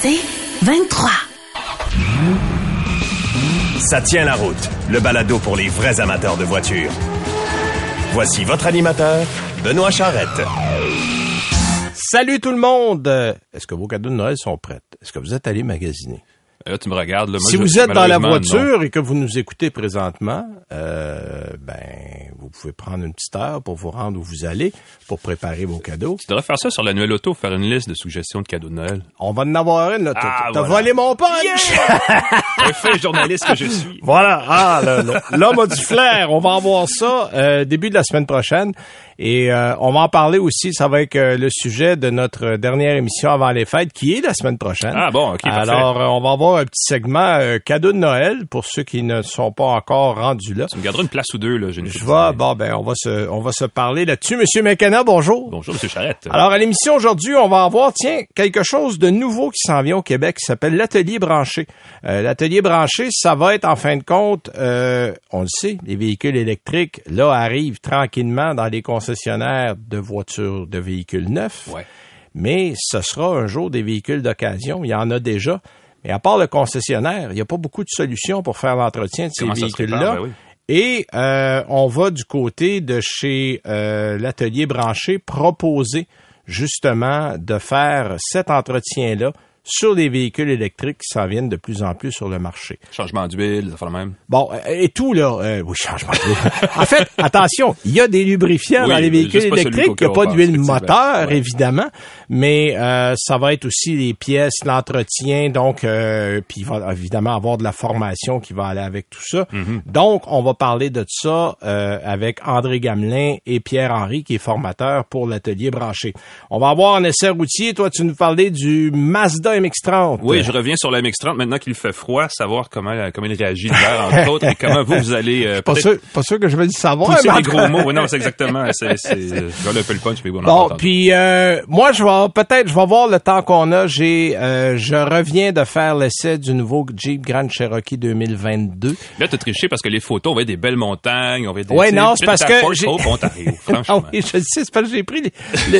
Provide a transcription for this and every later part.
C'est 23. Ça tient la route, le balado pour les vrais amateurs de voitures. Voici votre animateur, Benoît Charrette. Salut tout le monde! Est-ce que vos cadeaux de Noël sont prêts? Est-ce que vous êtes allé magasiner? Là, tu me regardes. Là, moi, si je- vous êtes dans la voiture non. et que vous nous écoutez présentement, euh, ben, vous pouvez prendre une petite heure pour vous rendre où vous allez pour préparer vos cadeaux. Tu devrais faire ça sur l'annuel auto, faire une liste de suggestions de cadeaux de Noël. On va en avoir une, là. T'as Ah, t'as voilà. volé mon punch! Un fait journaliste que je suis. Voilà, ah, l'homme a du flair. On va en voir ça euh, début de la semaine prochaine. Et euh, on va en parler aussi, ça va être euh, le sujet de notre dernière émission avant les fêtes, qui est la semaine prochaine. Ah bon, ok, parfait. Alors, euh, on va un petit segment euh, cadeau de Noël pour ceux qui ne sont pas encore rendus là. Tu me garderas une place ou deux, là. Je idée. bon, ben, on va se, on va se parler là-dessus. Monsieur McKenna, bonjour. Bonjour, Monsieur Charrette. Alors, à l'émission aujourd'hui, on va avoir, tiens, quelque chose de nouveau qui s'en vient au Québec qui s'appelle l'atelier branché. Euh, l'atelier branché, ça va être, en fin de compte, euh, on le sait, les véhicules électriques, là, arrivent tranquillement dans les concessionnaires de voitures, de véhicules neufs. Ouais. Mais ce sera un jour des véhicules d'occasion. Il y en a déjà. Mais à part le concessionnaire, il n'y a pas beaucoup de solutions pour faire l'entretien de ces Comment véhicules-là. Ben oui. Et euh, on va du côté de chez euh, l'atelier branché proposer justement de faire cet entretien-là sur les véhicules électriques qui s'en viennent de plus en plus sur le marché. Changement d'huile, de même. Bon, euh, et tout là, euh, oui, changement d'huile. en fait, attention, il y a des lubrifiants Oui, dans les véhicules électriques, il n'y a pas d'huile moteur, Ouais. évidemment, mais euh, ça va être aussi les pièces, l'entretien, donc, euh, puis il va évidemment avoir de la formation qui va aller avec tout ça. Mm-hmm. Donc, on va parler de ça euh, avec André Gamelin et Pierre-Henri, qui est formateur pour l'atelier branché. On va avoir un essai routier. Toi, tu nous parlais du Mazda MX-30. Oui, je reviens sur la MX-30 maintenant qu'il fait froid, savoir comment, comment il réagit l'hiver, entre autres, et comment vous, vous allez euh, Pas sûr, pas sûr que je vais le savoir. pousser tout gros mots. Oui, non, c'est exactement. C'est, c'est, euh, je vais un peu le punch, mais bon, Bon, puis euh, moi, je vais peut-être, je vais voir le temps qu'on a. J'ai, euh, je reviens de faire l'essai du nouveau Jeep Grand Cherokee 2022. Là, t'as triché parce que les photos, on voit des belles montagnes, on voit des... Sais, non, c'est parce que j'ai- Ontario, Ah franchement. oui, je sais, c'est parce que j'ai pris, les-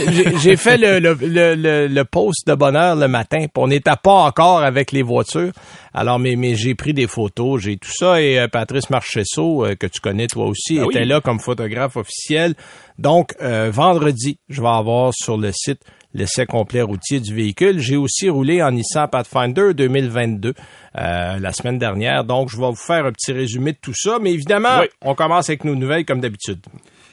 le- j'ai- j'ai fait le, le, le, le, le post de bonheur le matin. puis on n'était pas encore avec les voitures. Alors, mais, mais j'ai pris des photos, j'ai tout ça. Et euh, Patrice Marchesso, euh, que tu connais toi aussi, Ah oui. était là comme photographe officiel. Donc, euh, vendredi, je vais avoir sur le site l'essai complet routier du véhicule. J'ai aussi roulé en Nissan Pathfinder 2022 euh, la semaine dernière. Donc, je vais vous faire un petit résumé de tout ça. Mais évidemment, Oui. on commence avec nos nouvelles comme d'habitude.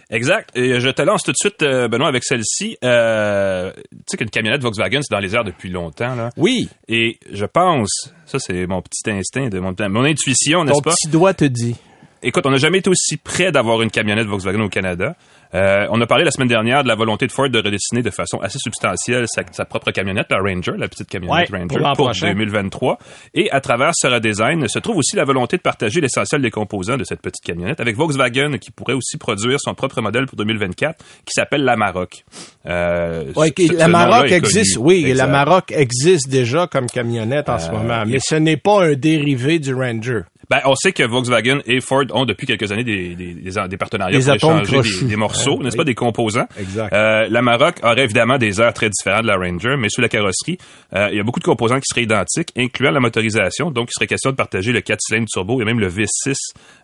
Exact. Et je te lance tout de suite, euh, Benoît, avec celle-ci. Euh, tu sais qu'une camionnette Volkswagen, c'est dans les airs depuis longtemps. Là. Oui, Et je pense, ça c'est mon petit instinct, de mon, mon intuition, n'est-ce pas? petit doigt te dit. Écoute, on n'a jamais été aussi près d'avoir une camionnette Volkswagen au Canada. Euh, on a parlé la semaine dernière de la volonté de Ford de redessiner de façon assez substantielle sa, sa propre camionnette, la Ranger, la petite camionnette Ouais, Ranger, pour l'an pour, prochain. 2023. Et à travers ce redesign se trouve aussi la volonté de partager l'essentiel des composants de cette petite camionnette avec Volkswagen qui pourrait aussi produire son propre modèle pour 2024 qui s'appelle la Maroc. Euh, Ouais, ce- la Maroc existe, connu. oui, la. Maroc existe déjà comme camionnette en ce moment, mais ce n'est pas un dérivé du Ranger. Ben, on sait que Volkswagen et Ford ont depuis quelques années des, des, des, des partenariats Des pour échanger des, des morceaux, Ouais, n'est-ce oui. pas, des composants. Exact. Euh, la Maroc aurait évidemment des airs très différents de la Ranger, mais sous la carrosserie, euh, il y a beaucoup de composants qui seraient identiques, incluant la motorisation. Donc, il serait question de partager le 4 cylindres turbo et même le V6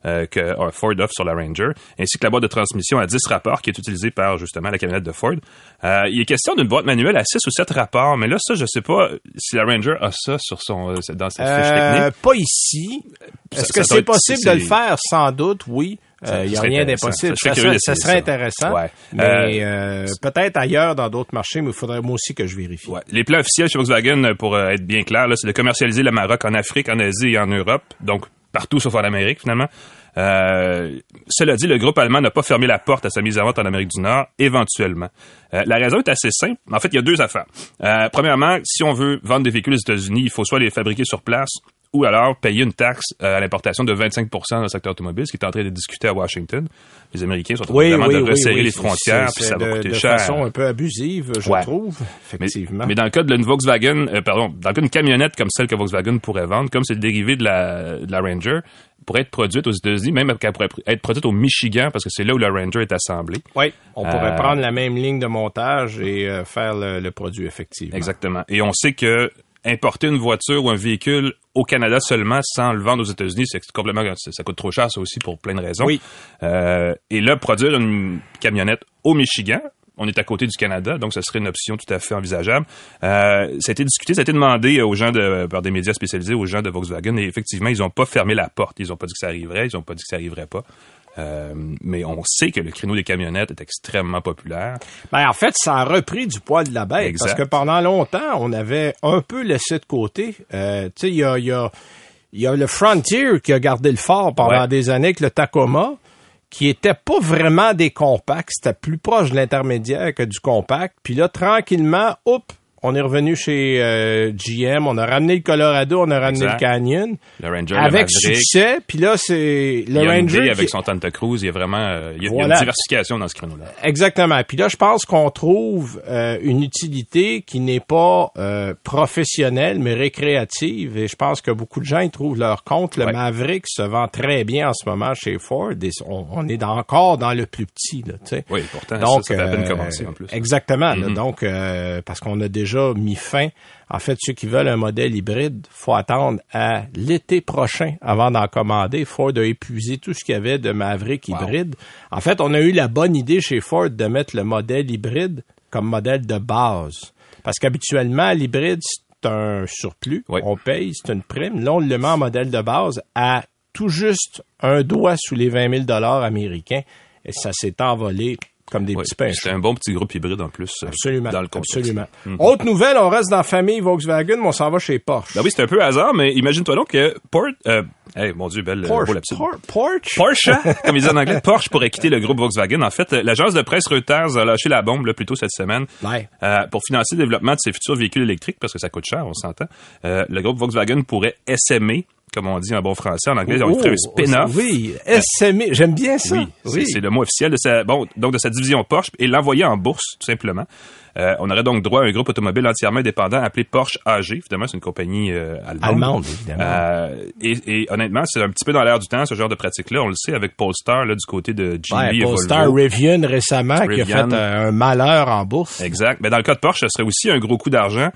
euh, que Ford offre sur la Ranger, ainsi que la boîte de transmission à 10 rapports qui est utilisée par justement la camionnette de Ford. Il est question d'une boîte manuelle à 6 ou 7 rapports, mais là, ça, je sais pas si la Ranger a ça sur son dans sa fiche technique. pas ici. Est-ce que c'est possible de le faire? Sans doute, oui. Il n'y a ça serait rien d'impossible. Ça, serait intéressant. Mais euh, peut-être ailleurs dans d'autres marchés, mais il faudrait moi aussi que je vérifie. Les plans officiels chez Volkswagen, euh, pour euh, être bien clair, c'est de commercialiser la Maroc en Afrique, en Asie et en Europe, donc partout sauf en Amérique finalement. Euh, cela dit, le groupe allemand n'a pas fermé la porte à sa mise en vente en Amérique du Nord, éventuellement. Euh, la raison est assez simple. En fait, il y a deux affaires. Euh, premièrement, si on veut vendre des véhicules aux États-Unis, il faut soit les fabriquer sur place ou alors payer une taxe euh, à l'importation de 25% dans le secteur automobile, ce qui est en train de discuter à Washington. Les Américains sont en train Oui, de resserrer oui. les frontières, C'est- puis ça va de, coûter de cher. façon un peu abusive, je Ouais. trouve, Mais, effectivement. mais dans le cas d'une Volkswagen, euh, pardon, dans le cas d'une camionnette comme celle que Volkswagen pourrait vendre, comme c'est le dérivé de la, de la Ranger, pourrait être produite aux États-Unis, même qu'elle pourrait être produite au Michigan, parce que c'est là où la Ranger est assemblée. oui, on pourrait Euh, prendre la même ligne de montage et euh, faire le, le produit effectivement. Exactement. Et on sait que importer une voiture ou un véhicule au Canada seulement sans le vendre aux États-Unis, c'est complètement ça, ça coûte trop cher ça aussi pour plein de raisons. Oui. Euh, et là, produire une camionnette au Michigan, on est à côté du Canada, donc ce serait une option tout à fait envisageable. Euh, ça a été discuté, ça a été demandé aux gens de, par des médias spécialisés, aux gens de Volkswagen, et effectivement, ils n'ont pas fermé la porte. Ils n'ont pas dit que ça arriverait, ils n'ont pas dit que ça arriverait pas. Euh, mais on sait que le créneau des camionnettes est extrêmement populaire. Ben, en fait, ça a repris du poil de la bête. Exact. Parce que pendant longtemps, on avait un peu laissé de côté. Euh, tu sais, il y a, il y, a, il y a le Frontier qui a gardé le fort pendant Ouais. des années avec le Tacoma, qui était pas vraiment des compacts. C'était plus proche de l'intermédiaire que du compact. Puis là, tranquillement, hop, on est revenu chez euh, GM. On a ramené le Colorado, on a ramené Exact. le Canyon. Le Ranger, avec le succès. Puis là, c'est le Ranger. avec qui- son Santa Cruz, il y a vraiment euh, il y a, il y a Voilà. une diversification dans ce créneau-là. Exactement. Puis là, je pense qu'on trouve euh, une utilité qui n'est pas euh, professionnelle, mais récréative. Et je pense que beaucoup de gens y trouvent leur compte. Le Ouais. Maverick se vend très bien en ce moment chez Ford. Et on, on est dans- encore dans le plus petit. Là, tu sais. Oui, pourtant, Donc, ça, ça fait à peine euh, commencer en plus. Exactement. là. Mhm. donc, euh, parce qu'on a déjà mis fin. En fait, ceux qui veulent un modèle hybride, faut attendre à l'été prochain avant d'en commander. Ford a épuisé tout ce qu'il y avait de Maverick Wow. hybride. En fait, on a eu la bonne idée chez Ford de mettre le modèle hybride comme modèle de base. Parce qu'habituellement, l'hybride, c'est un surplus. Oui. On paye, c'est une prime. Là, on le met en modèle de base à tout juste un doigt sous les 20 000 dollars américains. Et ça s'est envolé comme des Oui, petits pains C'était un bon petit groupe hybride en plus. euh, Absolument. Dans le contexte. absolument. Mhm. Autre nouvelle, on reste dans la famille Volkswagen, mais on s'en va chez Porsche. Ben oui, c'est un peu hasard, mais imagine-toi donc que Porsche, euh, hey, mon Dieu, belle, Porsche. beau lapsus. Por- Porsche? Porsche, hein, comme ils disent en anglais, Porsche pourrait quitter le groupe Volkswagen. En fait, euh, l'agence de presse Reuters a lâché la bombe là, plus tôt cette semaine Ouais. euh, pour financer le développement de ses futurs véhicules électriques, parce que ça coûte cher, on s'entend. Euh, le groupe Volkswagen pourrait SME, comme on dit en bon français. En anglais, ils ont Oh, fait un spin-off. Oui, SME. J'aime bien ça. Oui, c'est- c'est le mot officiel de sa bon donc de sa division Porsche et l'envoyer en bourse tout simplement. Euh, on aurait donc droit à un groupe automobile entièrement indépendant appelé Porsche AG. Évidemment, c'est une compagnie euh, allemande. Allemande, évidemment. Euh, et, et honnêtement, c'est un petit peu dans l'air du temps ce genre de pratique-là. On le sait avec Polestar là du côté de Geely Ouais, et Polestar Volvo. Rivian récemment qui a fait un malheur en bourse. Exact. Mais dans le cas de Porsche, ce serait aussi un gros coup d'argent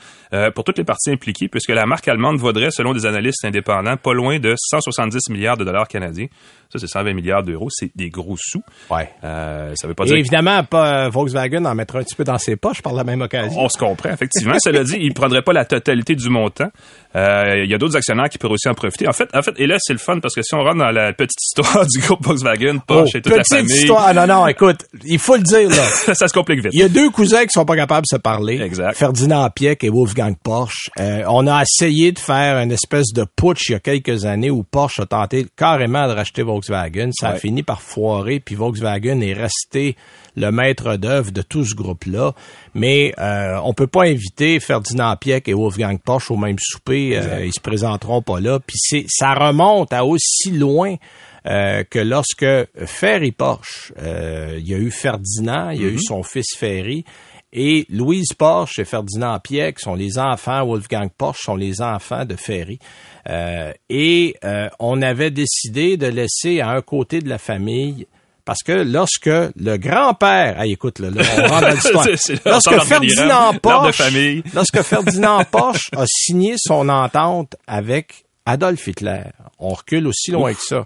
pour toutes les parties impliquées, puisque la marque allemande vaudrait, selon des analystes indépendants, pas loin de 170 milliards de dollars canadiens. Ça, c'est 120 milliards d'euros. C'est des gros sous. Ouais. Euh, ça veut pas Et dire évidemment, pas, Volkswagen en mettra un petit peu dans ses poches par la même occasion. On se comprend, effectivement. Cela dit, il ne prendrait pas la totalité du montant. Euh, Il y a d'autres actionnaires qui pourraient aussi en profiter. En fait, en fait, et là, c'est le fun parce que si on rentre dans la petite histoire du groupe Volkswagen, Porsche Oh, et toute la petite famille, histoire. Ah, non, non, écoute, il faut le dire, là. ça se complique vite. Il y a deux cousins qui sont pas capables de se parler. Exact. Ferdinand Pieck et Wolfgang Porsche. Euh, on a essayé de faire une espèce de putsch il y a quelques années où Porsche a tenté carrément de racheter Volkswagen. Ça a fini par foirer, puis Volkswagen est resté le maître d'œuvre de tout ce groupe-là. Mais euh, on peut pas inviter Ferdinand Pieck et Wolfgang Porsche au même souper. Euh, ils se présenteront pas là. Puis c'est, ça remonte à aussi loin euh, que lorsque Ferry Porsche, euh, il y a eu Ferdinand, il y a eu son fils Ferry, et Louise Porsche et Ferdinand Pieck sont les enfants, Wolfgang Porsche sont les enfants de Ferry. Euh, et euh, on avait décidé de laisser à un côté de la famille parce que lorsque le grand-père, ah, écoute, là, là, on rentre dans l'histoire. Lorsque Ferdinand Porsche, lorsque Ferdinand Porsche a signé son entente avec Adolf Hitler, on recule aussi loin que ça.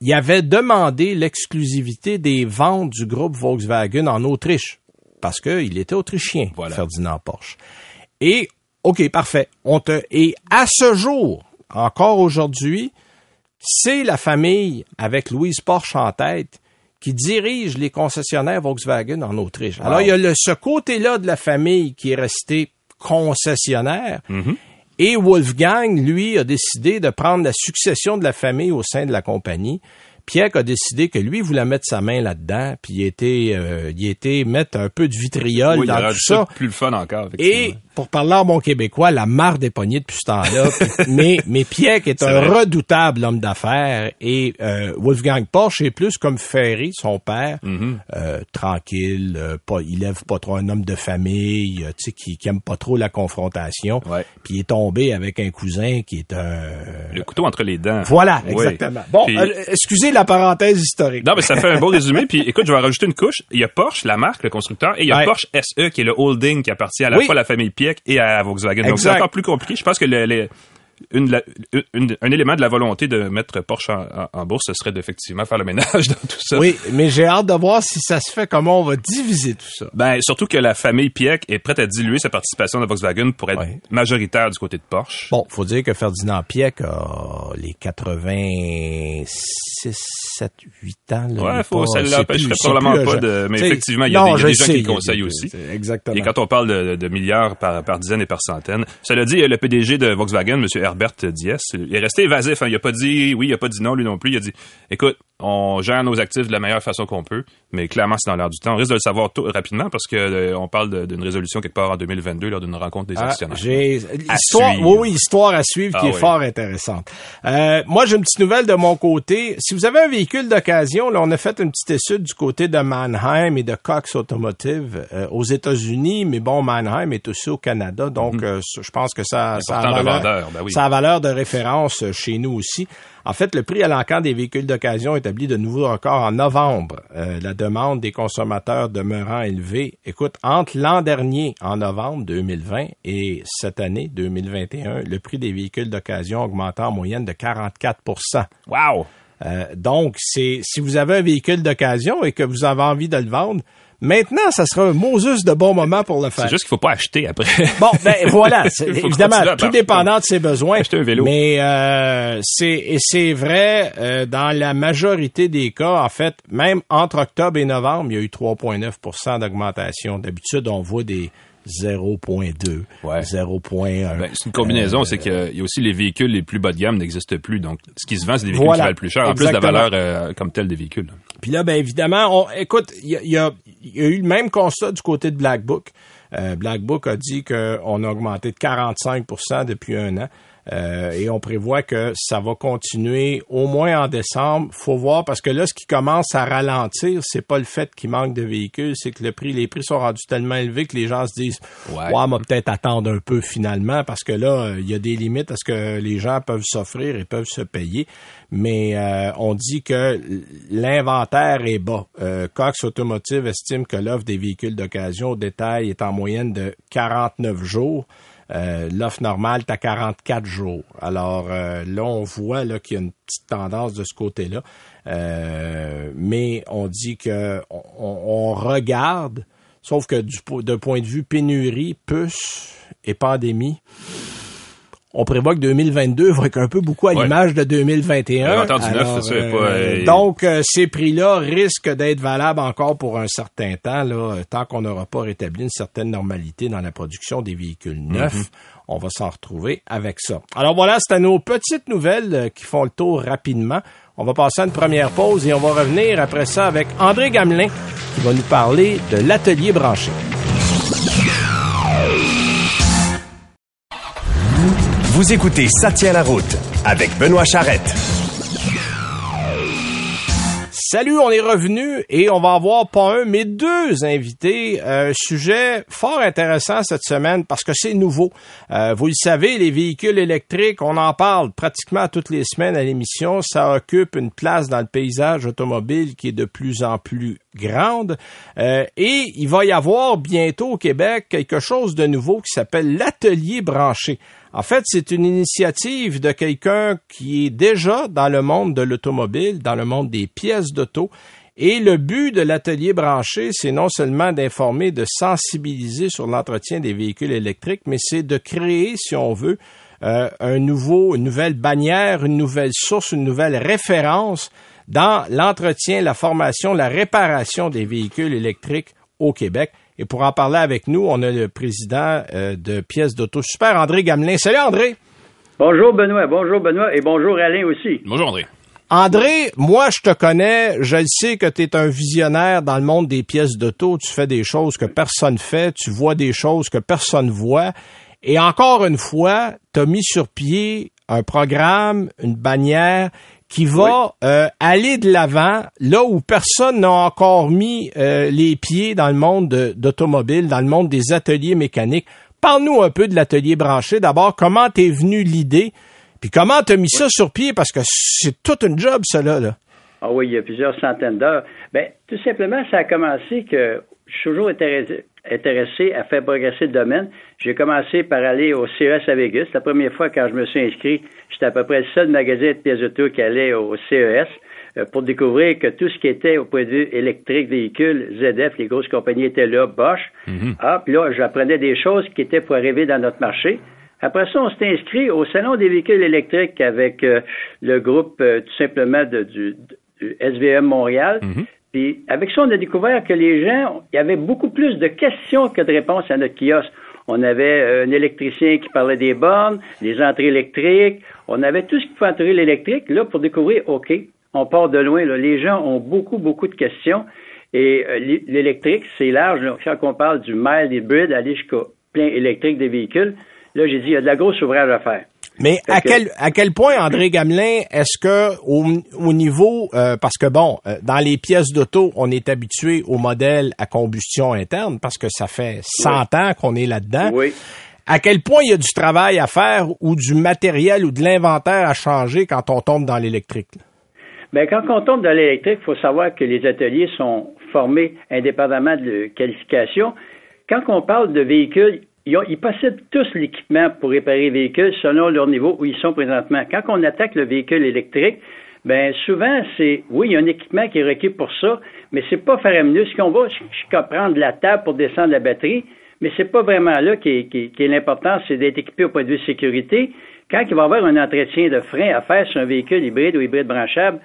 Il avait demandé l'exclusivité des ventes du groupe Volkswagen en Autriche parce qu'il était autrichien, Voilà. Ferdinand Porsche. Et ok, parfait. On te et à ce jour, encore aujourd'hui, c'est la famille avec Louise Porsche en tête qui dirige les concessionnaires Volkswagen en Autriche. Alors, il y a le, ce côté-là de la famille qui est resté concessionnaire. Et Wolfgang, lui, a décidé de prendre la succession de la famille au sein de la compagnie. Pierre a décidé que lui voulait mettre sa main là-dedans, puis il était, euh, il était mettre un peu de vitriol Oui, il dans a tout ça. plus le fun encore. Et. Pour parler en bon québécois, la marre des poignées depuis ce temps-là. Mais mais Pierre est, un vrai. redoutable homme d'affaires et euh, Wolfgang Porsche est plus comme Ferry, son père, Mm-hmm. euh, tranquille, euh, pas, il lève pas trop un homme de famille, tu sais, qui, qui aime pas trop la confrontation. Ouais. Puis il est tombé avec un cousin qui est un le couteau entre les dents. voilà, Oui. exactement. Bon, Puis- excusez la parenthèse historique. Non, mais ça fait un beau résumé. Puis écoute, je vais en rajouter une couche. Il y a Porsche, la marque, le constructeur, et il y a Ouais. Porsche SE, qui est le holding qui appartient à la Oui. fois à la famille Pieck Et à Volkswagen. Donc c'est encore plus compliqué. Je pense que les, une, un élément de la volonté de mettre Porsche en, bourse, ce serait d'effectivement faire le ménage dans tout ça. Oui, mais j'ai hâte de voir si ça se fait, comment on va diviser tout ça. Ben, surtout que la famille Pieck est prête à diluer sa participation de Volkswagen pour être majoritaire du côté de Porsche. Bon, faut dire que Ferdinand Pieck a les 86, 7, 8 ans. Là, ouais, faut, ça l'empêcherait probablement pas de, mais effectivement, il y a des, gens qui le conseillent aussi. Exactement. Et quand on parle de, de milliards par, par dizaines et par centaines, cela dit, le PDG de Volkswagen, M. Herbert Diess. Il est resté évasif. Hein. Il a pas dit oui, il a pas dit non, lui non plus. Il a dit, écoute, on gère nos actifs de la meilleure façon qu'on peut, mais clairement, c'est dans l'air du temps. On risque de le savoir tout, rapidement parce que euh, on parle d'une résolution quelque part en 2022 lors d'une rencontre des ah, actionnaires. Histoire, oui, oui, histoire à suivre qui ah est fort intéressante. Euh, moi, j'ai une petite nouvelle de mon côté. Si vous avez un véhicule d'occasion, là, on a fait une petite étude du côté de Mannheim et de Cox Automotive euh, aux États-Unis, mais bon, Mannheim est aussi au Canada, donc mhm. je pense que ça, ça a, ben ça a valeur de référence chez nous aussi. En fait, le prix à l'encan des véhicules d'occasion établit de nouveaux records en novembre. Euh, la demande des consommateurs demeurant élevée. Écoute, entre l'an dernier, en novembre 2020, et cette année, 2021, le prix des véhicules d'occasion augmenté en moyenne de 44% Wow! Euh, donc, c'est si vous avez un véhicule d'occasion et que vous avez envie de le vendre, Maintenant, ça sera un Moses de bon moment pour le faire. C'est juste qu'il faut pas acheter après. bon, ben voilà, évidemment, tout dépendant de ses besoins. Acheter un vélo. Mais euh, c'est et c'est vrai euh, dans la majorité des cas, en fait, même entre octobre et novembre, il y a eu 3,9% d'augmentation. D'habitude, on voit des 0.2, ouais. 0.1. Ben, c'est une combinaison, c'est qu'il y a aussi les véhicules les plus bas de gamme n'existent plus. Donc, ce qui se vend, c'est des véhicules qui valent plus cher, en plus de la valeur euh, comme telle des véhicules. Puis là, ben évidemment, on, écoute, il y a, eu le même constat du côté de Black Book. Euh, Black Book a dit qu'on a augmenté de 45% depuis un an. Euh, et on prévoit que ça va continuer au moins en décembre. Faut voir parce que là, ce qui commence à ralentir, c'est pas le fait qu'il manque de véhicules, c'est que le prix, les prix sont rendus tellement élevés que les gens se disent, ouais, on va peut-être attendre un peu finalement parce que là, il y a des limites à ce que les gens peuvent s'offrir et peuvent se payer. Mais euh, on dit que l'inventaire est bas. Euh, Cox Automotive estime que l'offre des véhicules d'occasion au détail est en moyenne de 49 jours. Euh, l'offre normale est à 44 jours. Alors euh, là, on voit là qu'il y a une petite tendance de ce côté-là. Euh, mais on dit que on, regarde, sauf que du point de vue pénurie, puce et pandémie, on prévoit que 2022 va être un peu beaucoup à l'image de 2021. Euh, donc, euh, ces prix-là risquent d'être valables encore pour un certain temps, là, tant qu'on n'aura pas rétabli une certaine normalité dans la production des véhicules neufs. Mhm. On va s'en retrouver avec ça. Alors voilà, c'est à nos petites nouvelles euh, qui font le tour rapidement. On va passer à une première pause et on va revenir après ça avec André Gamelin qui va nous parler de l'atelier branché. Vous écoutez Ça tient la route avec Benoît Charrette. Salut, on est revenu et on va avoir pas un, mais deux invités. Un sujet fort intéressant cette semaine parce que c'est nouveau. Euh, vous le savez, les véhicules électriques, on en parle pratiquement toutes les semaines à l'émission. Ça occupe une place dans le paysage automobile qui est de plus en plus grande. Euh, et il va y avoir bientôt au Québec quelque chose de nouveau qui s'appelle l'atelier branché. En fait, c'est une initiative de quelqu'un qui est déjà dans le monde de l'automobile, dans le monde des pièces d'auto. Et le but de l'atelier branché, c'est non seulement d'informer, de sensibiliser sur l'entretien des véhicules électriques, mais c'est de créer, si on veut, euh, un nouveau, une nouvelle bannière, une nouvelle source, une nouvelle référence dans l'entretien, la formation, la réparation des véhicules électriques au Québec. Et pour en parler avec nous, on a le président euh, de Pièces d'Auto Super, André Gamelin. Salut André! Bonjour Benoît, bonjour Benoît et bonjour Alain aussi. Bonjour André. André, moi je te connais, je le sais que tu es un visionnaire dans le monde des pièces d'auto, tu fais des choses que personne fait, tu vois des choses que personne voit. Et encore une fois, tu as mis sur pied un programme, une bannière qui va euh, aller de l'avant là où personne n'a encore mis euh, les pieds dans le monde d'automobile, dans le monde des ateliers mécaniques. Parle-nous un peu de l'atelier branché. D'abord, comment t'es venu l'idée, puis comment t'as mis ça sur pied, parce que c'est toute une job, cela. Là. Ah oui, il y a plusieurs centaines d'heures. Ben, tout simplement, ça a commencé que je suis toujours intéressé, intéressé à faire progresser le domaine. J'ai commencé par aller au CES à Vegas. La première fois quand je me suis inscrit, j'étais à peu près le seul magasin de pièces auto qui allait au CES euh, pour découvrir que tout ce qui était au point de vue électrique, véhicule, ZF, les grosses compagnies étaient là, Bosch. Mhm. Ah, puis là, j'apprenais des choses qui étaient pour arriver dans notre marché. Après ça, on s'est inscrit au Salon des véhicules électriques avec euh, le groupe euh, tout simplement de, du, du SVM Montréal. Mhm. Puis avec ça, on a découvert que les gens, il y avait beaucoup plus de questions que de réponses à notre kiosque. On avait euh, un électricien qui parlait des bornes, des entrées électriques. On avait tout ce qui pouvait entourer l'électrique. Là, pour découvrir, OK, on part de loin. Là. Les gens ont beaucoup, beaucoup de questions. Et euh, l'é- l'électrique, c'est large. là. Quand on parle du mild hybrid, aller jusqu'au plein électrique des véhicules, là, j'ai dit, il y a de la grosse ouvrage à faire. Mais à que- quel à quel point André Gamelin est-ce que au, au niveau euh, parce que bon euh, dans les pièces d'auto on est habitué au modèle à combustion interne parce que ça fait 100 ans qu'on est là-dedans. Oui. À quel point il y a du travail à faire ou du matériel ou de l'inventaire à changer quand on tombe dans l'électrique? Bien, quand on tombe dans l'électrique, il faut savoir que les ateliers sont formés indépendamment de la qualification. Quand on parle de véhicules, ils, possèdent tous l'équipement pour réparer les véhicules selon leur niveau où ils sont présentement. Quand on attaque le véhicule électrique, ben souvent c'est oui, il y a un équipement qui est requis pour ça, mais c'est pas faramineux. Ce qu'on va, c'est prendre la table pour descendre la batterie, mais c'est pas vraiment là qui est, qui, l'important, c'est d'être équipé au point de vue sécurité. Quand il va y avoir un entretien de frein à faire sur un véhicule hybride ou hybride branchable,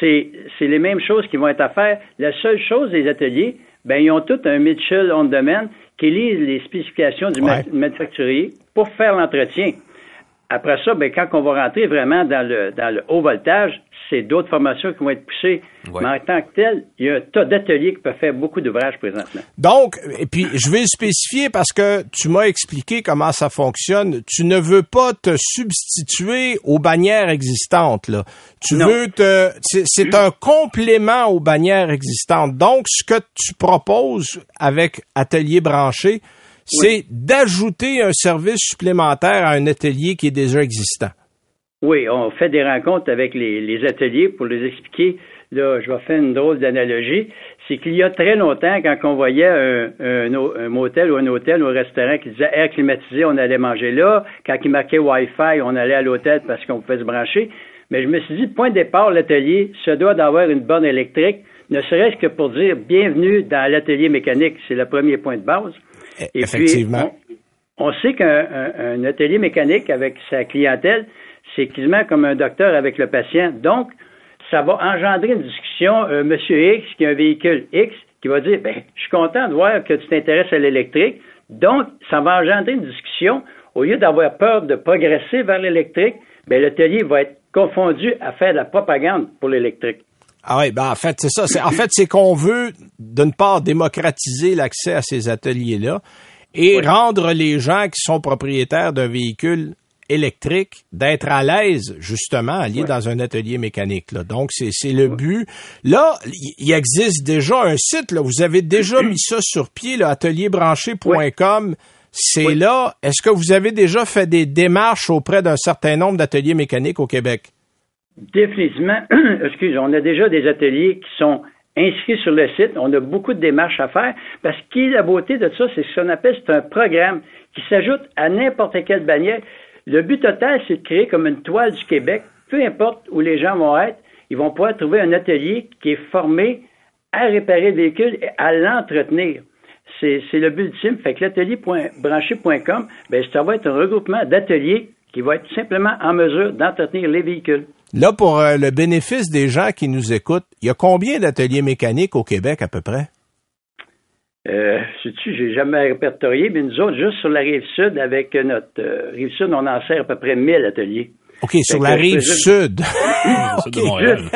c'est c'est les mêmes choses qui vont être à faire. La seule chose des ateliers, ben ils ont tout un Mitchell on demand qui lise les spécifications du Ouais. manufacturier pour faire l'entretien. Après ça, ben, quand on va rentrer vraiment dans le, dans le haut voltage, c'est d'autres formations qui vont être poussées. Ouais. Mais en tant que tel, il y a un tas d'ateliers qui peuvent faire beaucoup d'ouvrages présentement. Donc, et puis je vais le spécifier parce que tu m'as expliqué comment ça fonctionne. Tu ne veux pas te substituer aux bannières existantes. Là. Tu Non. veux te. C'est c'est un complément aux bannières existantes. Donc, ce que tu proposes avec Atelier branché, c'est d'ajouter un service supplémentaire à un atelier qui est déjà existant. Oui, on fait des rencontres avec les, les ateliers pour les expliquer. Là, je vais faire une drôle d'analogie. C'est qu'il y a très longtemps, quand on voyait un, un, un motel ou un hôtel ou un restaurant qui disait air climatisé, on allait manger là. Quand il marquait Wi-Fi, on allait à l'hôtel parce qu'on pouvait se brancher. Mais je me suis dit, point de départ, l'atelier se doit d'avoir une borne électrique, ne serait-ce que pour dire bienvenue dans l'atelier mécanique. C'est le premier point de base. Et Effectivement. Puis, on, on sait qu'un un, un atelier mécanique avec sa clientèle, c'est quasiment comme un docteur avec le patient. Donc, ça va engendrer une discussion. Euh, Monsieur X, qui a un véhicule X, qui va dire, ben, je suis content de voir que tu t'intéresses à l'électrique. Donc, ça va engendrer une discussion. Au lieu d'avoir peur de progresser vers l'électrique, ben, l'atelier va être confondu à faire de la propagande pour l'électrique. Ah oui, ben en fait, c'est ça. C'est, en fait, c'est qu'on veut, d'une part, démocratiser l'accès à ces ateliers-là et Oui. rendre les gens qui sont propriétaires d'un véhicule électrique d'être à l'aise, justement, à aller Oui. dans un atelier mécanique. Là. Donc, c'est, c'est le but. Là, il existe déjà un site. Là, vous avez déjà mis ça sur pied, là, atelierbranché.com. C'est Oui. là. Est-ce que vous avez déjà fait des démarches auprès d'un certain nombre d'ateliers mécaniques au Québec? Définitivement, excuse, on a déjà des ateliers qui sont inscrits sur le site. On a beaucoup de démarches à faire parce que la beauté de ça, c'est ce qu'on appelle c'est un programme qui s'ajoute à n'importe quelle bannière. Le but total, c'est de créer comme une toile du Québec. Peu importe où les gens vont être, ils vont pouvoir trouver un atelier qui est formé à réparer le véhicule et à l'entretenir. C'est c'est le but ultime. Fait que l'atelier.branché.com, ben, ça va être un regroupement d'ateliers qui va être simplement en mesure d'entretenir les véhicules. Là, pour euh, le bénéfice des gens qui nous écoutent, il y a combien d'ateliers mécaniques au Québec à peu près? Euh, sais-tu, j'ai jamais répertorié, mais nous autres, juste sur la rive sud, avec notre euh, rive sud, on en sert à peu près 1000 ateliers. OK, sur la rive sud. C'est de Montréal.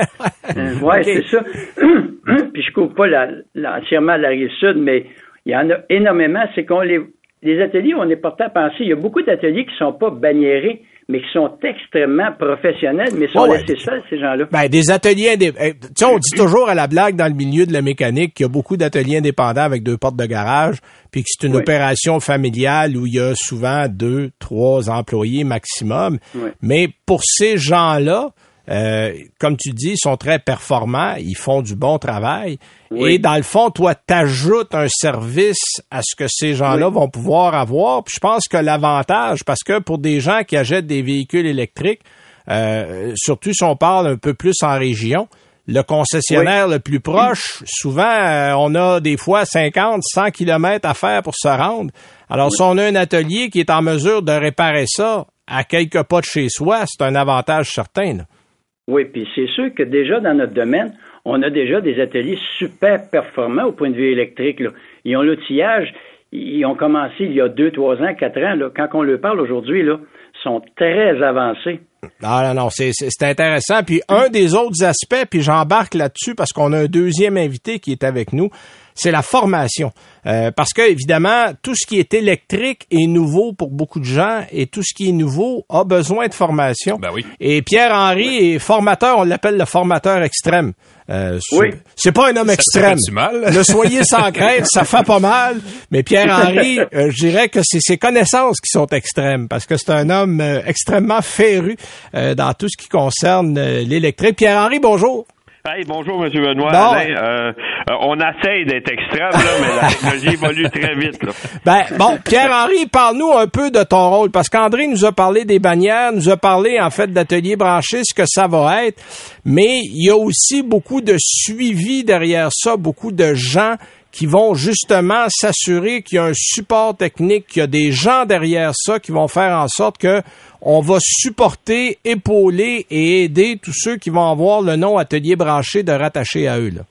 Euh, ouais, Ok. c'est ça. Puis je couvre pas la, la- entièrement la rive sud, mais il y en a énormément. C'est qu'on les, les ateliers, on est porté à penser, il y a beaucoup d'ateliers qui sont pas banniérés, mais qui sont extrêmement professionnels, mais sont ouais. laissés seuls, ces gens-là. Ben, des ateliers indé- eh, Tu sais, on dit toujours à la blague dans le milieu de la mécanique qu'il y a beaucoup d'ateliers indépendants avec deux portes de garage, puis que c'est une Oui. opération familiale où il y a souvent deux, trois employés maximum. Oui. Mais pour ces gens-là, euh, comme tu dis, sont très performants, ils font du bon travail. Et dans le fond, toi, t'ajoutes un service à ce que ces gens-là vont pouvoir avoir. Puis je pense que l'avantage, parce que pour des gens qui achètent des véhicules électriques, euh, surtout si on parle un peu plus en région, le concessionnaire le plus proche, souvent, euh, on a des fois 50, 100 kilomètres à faire pour se rendre. Alors, si on a un atelier qui est en mesure de réparer ça à quelques pas de chez soi, c'est un avantage certain. Oui, puis c'est sûr que déjà dans notre domaine, on a déjà des ateliers super performants au point de vue électrique. Ils ont l'outillage, ils ont commencé il y a deux, trois ans, quatre ans. Quand on leur parle aujourd'hui, là, sont très avancés. Ah non, non, c'est intéressant. Puis un des autres aspects, puis j'embarque là-dessus parce qu'on a un deuxième invité qui est avec nous, c'est la formation. Euh, parce que évidemment, tout ce qui est électrique est nouveau pour beaucoup de gens et tout ce qui est nouveau a besoin de formation. Ben oui. Et Pierre Henry est formateur, on l'appelle le formateur extrême. Euh, oui. C'est pas un homme extrême. Ça mal. Ne soyez sans crainte, ça fait pas mal. Mais Pierre Henry, euh, je dirais que c'est ses connaissances qui sont extrêmes parce que c'est un homme euh, extrêmement féru dans tout ce qui concerne l'électrique. Pierre Henry, bonjour. Hey, bonjour, M. Benoît. Euh, euh, on essaye d'être extrême, là, mais la technologie évolue très vite. Là. Ben, bon, Pierre-Henri, parle-nous un peu de ton rôle, parce qu'André nous a parlé des bannières, nous a parlé, en fait, d'ateliers branchés, ce que ça va être, mais il y a aussi beaucoup de suivi derrière ça, beaucoup de gens qui vont justement s'assurer qu'il y a un support technique, qu'il y a des gens derrière ça qui vont faire en sorte que on va supporter, épauler et aider tous ceux qui vont avoir le nom atelier branché de rattacher à eux. Là.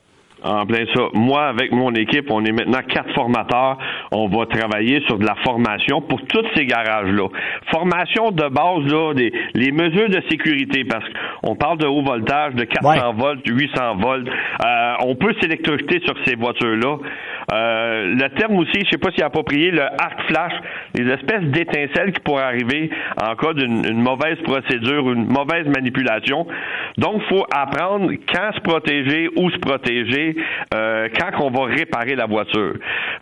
En plein ça. Moi, avec mon équipe, on est maintenant quatre formateurs. On va travailler sur de la formation pour tous ces garages-là. Formation de base, là, des, les mesures de sécurité, parce qu'on parle de haut voltage, de 400 volts, 800 volts. Euh, on peut s'électrocuter sur ces voitures-là. Euh, le terme aussi, je sais pas s'il est approprié, le arc flash, les espèces d'étincelles qui pourraient arriver en cas d'une mauvaise procédure, une mauvaise manipulation. Donc, faut apprendre quand se protéger, où se protéger, euh, quand on va réparer la voiture.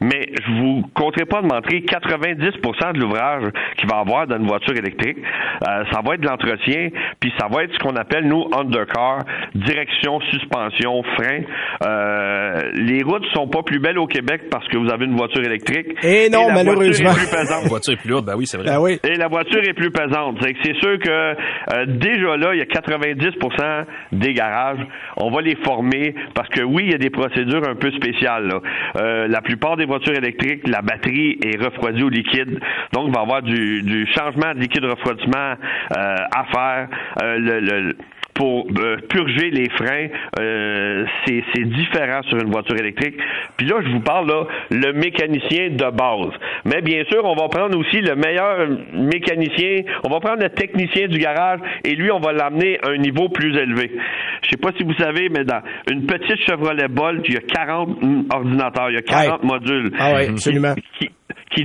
Mais je vous compterai pas de montrer 90% de l'ouvrage qu'il va avoir dans une voiture électrique, euh, ça va être de l'entretien, puis ça va être ce qu'on appelle nous undercar, direction, suspension, frein. Euh, les routes sont pas plus belles au Québec parce que vous avez une voiture électrique. Et non, malheureusement. La voiture est plus lourde, ben oui, c'est vrai. Ben oui. Et la voiture est plus pesante. C'est sûr que euh, déjà là, il y a 90% des garages, on va les former parce que oui, il y a des procédures un peu spéciales. Euh, la plupart des voitures électriques, la batterie est refroidie au liquide, donc il va y avoir du, changement de liquide refroidissement euh, à faire. le, le pour euh, purger les freins, euh, c'est différent sur une voiture électrique. Puis là, je vous parle là, le mécanicien de base. Mais bien sûr, on va prendre aussi le meilleur mécanicien, on va prendre le technicien du garage et lui, on va l'amener à un niveau plus élevé. Je sais pas si vous savez, mais dans une petite Chevrolet Bolt, il y a 40 ordinateurs, il y a 40 modules. Ah oui, absolument qui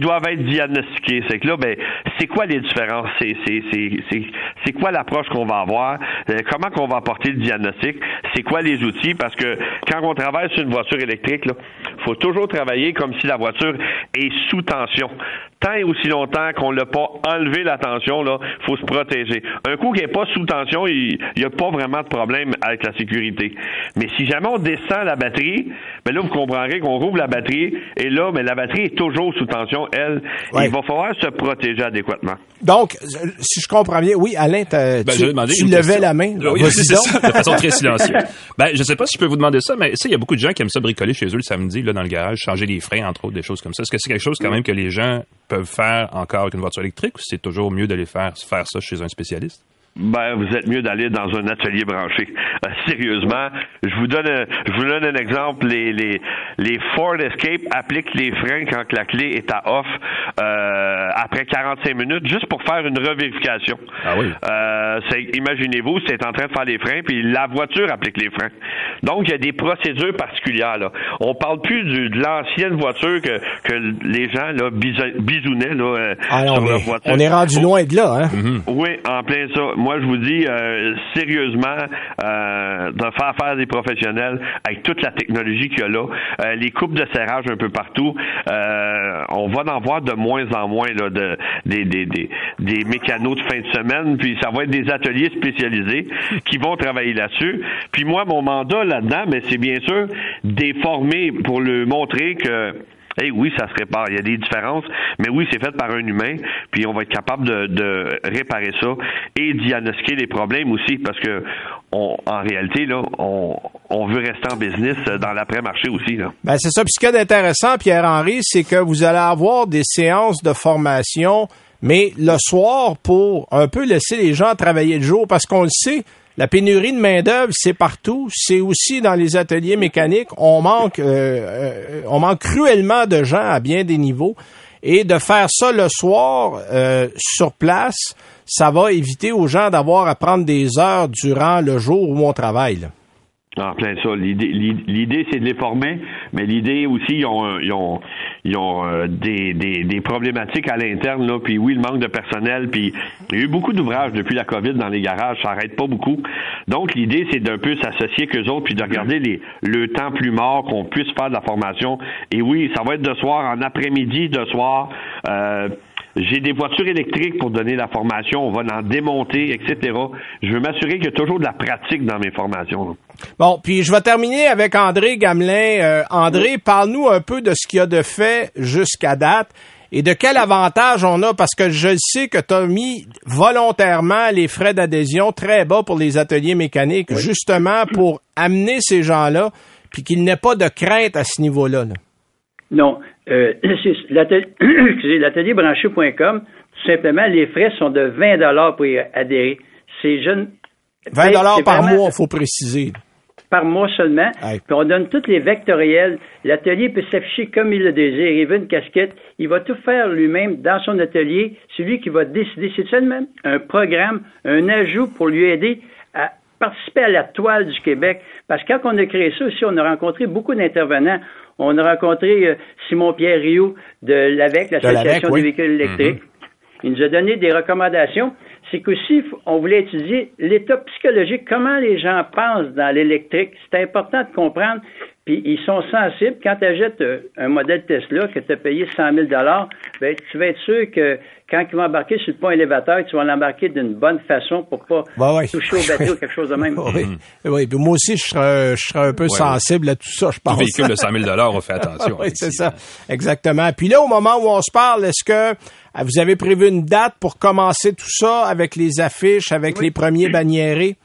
doivent être diagnostiqués. C'est que là, ben, c'est quoi les différences? C'est, c'est, c'est, c'est, quoi l'approche qu'on va avoir? Euh, comment qu'on va apporter le diagnostic? C'est quoi les outils? Parce que quand on travaille sur une voiture électrique, il faut toujours travailler comme si la voiture est sous tension tant et aussi longtemps qu'on l'a pas enlevé la tension, là, faut se protéger. Un coup qui n'est pas sous tension, il n'y a pas vraiment de problème avec la sécurité. Mais si jamais on descend la batterie, ben là, vous comprendrez qu'on rouvre la batterie, et là, mais ben, la batterie est toujours sous tension, elle. Il va falloir se protéger adéquatement. Donc, si je comprends bien, oui, Alain, ben, tu, levais la main. Oui, c'est ça, de façon très silencieuse. Ben, je sais pas si je peux vous demander ça, mais il y a beaucoup de gens qui aiment ça bricoler chez eux le samedi, là, dans le garage, changer les freins, entre autres, des choses comme ça. Est-ce que c'est quelque chose, quand même, que les gens peuvent faire encore avec une voiture électrique c'est toujours mieux d'aller faire, faire ça chez un spécialiste? Ben, vous êtes mieux d'aller dans un atelier branché. Euh, sérieusement, je vous donne, un, je vous donne un exemple. Les, les, les Ford Escape appliquent les freins quand la clé est à off euh, après 45 minutes, juste pour faire une revérification. Ah oui. Euh, imaginez-vous, c'est en train de faire les freins, puis la voiture applique les freins. Donc, il y a des procédures particulières. Là. On parle plus du, de l'ancienne voiture que, que les gens là, bisounaient là, euh, ah sur leur voiture. On est rendu loin de là, hein? Mm-hmm. Oui, en plein ça moi, je vous dis euh, sérieusement euh, de faire faire des professionnels avec toute la technologie qu'il y a là, euh, les coupes de serrage un peu partout, on va en voir de moins en moins là, de, des, des, des, des mécanos de fin de semaine, puis ça va être des ateliers spécialisés qui vont travailler là-dessus. Puis moi, mon mandat là-dedans, mais c'est bien sûr déformer pour le montrer que eh oui, ça se répare. Il y a des différences, mais oui, c'est fait par un humain, puis on va être capable de, réparer ça et diagnostiquer les problèmes aussi, parce que en réalité, là, on, veut rester en business dans l'après-marché aussi. Ben, c'est ça. Puis ce qui est intéressant, Pierre-Henri, c'est que vous allez avoir des séances de formation, mais le soir pour un peu laisser les gens travailler le jour, parce qu'on le sait, la pénurie de main-d'œuvre, c'est partout. C'est aussi dans les ateliers mécaniques. On manque, euh, euh, on manque cruellement de gens à bien des niveaux. Et de faire ça le soir euh, sur place, ça va éviter aux gens d'avoir à prendre des heures durant le jour où on travaille. En plein ça. L'idée, c'est de les former, mais l'idée aussi, ils ont, ils ont, ils ont euh, des, des, des, problématiques à l'interne. Là. Puis oui, le manque de personnel. Puis il y a eu beaucoup d'ouvrages depuis la COVID dans les garages. Ça n'arrête pas beaucoup. Donc l'idée, c'est d'un peu s'associer qu'eux autres, puis de regarder les, le temps plus mort, qu'on puisse faire de la formation. Et oui, ça va être de soir, en après-midi, de soir. Euh, j'ai des voitures électriques pour donner la formation, on va en démonter, etc. Je veux m'assurer qu'il y a toujours de la pratique dans mes formations. Bon, puis je vais terminer avec André Gamelin. Euh, André, parle-nous un peu de ce qu'il y a de fait jusqu'à date et de quel avantage on a, parce que je sais que tu as mis volontairement les frais d'adhésion très bas pour les ateliers mécaniques, justement pour amener ces gens-là, puis qu'il n'ait pas de crainte à ce niveau-là. là non. Euh, L'atelier-branché.com, tout simplement, les frais sont de 20 pour y adhérer. C'est jeune. 20 par mois, il faut préciser. Par mois seulement. Puis on donne tous les vectoriels. L'atelier peut s'afficher comme il le désire. Il veut une casquette. Il va tout faire lui-même dans son atelier. C'est lui qui va décider. C'est seulement un programme, un ajout pour lui aider à participer à la toile du Québec. Parce que quand on a créé ça aussi, on a rencontré beaucoup d'intervenants. On a rencontré euh, Simon-Pierre Rioux de l'AVEC, l'Association des véhicules électriques. Mm-hmm. Il nous a donné des recommandations. C'est qu'aussi, on voulait étudier l'état psychologique, comment les gens pensent dans l'électrique. C'est important de comprendre. Puis ils sont sensibles. Quand tu achètes euh, un modèle Tesla que tu as payé 100 000 ben, tu vas être sûr que quand il va embarquer sur le pont élévateur, tu vas l'embarquer d'une bonne façon pour pas toucher au bateau ou quelque chose de même. oui. oui. Puis moi aussi, je serais, je serais un peu sensible à tout ça, je pense. Le véhicule de 100 000 on fait attention. oui, c'est ça. Exactement. Puis là, au moment où on se parle, est-ce que vous avez prévu une date pour commencer tout ça avec les affiches, avec les premiers banniérés?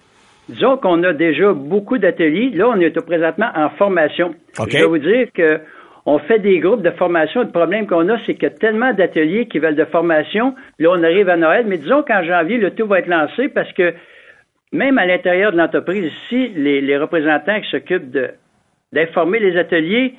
Disons qu'on a déjà beaucoup d'ateliers. Là, on est présentement en formation. Je vais vous dire que on fait des groupes de formation. Le problème qu'on a, c'est qu'il y a tellement d'ateliers qui veulent de formation. Là, on arrive à Noël, mais disons qu'en janvier, le tout va être lancé parce que même à l'intérieur de l'entreprise, ici, les, représentants qui s'occupent d'informer les ateliers,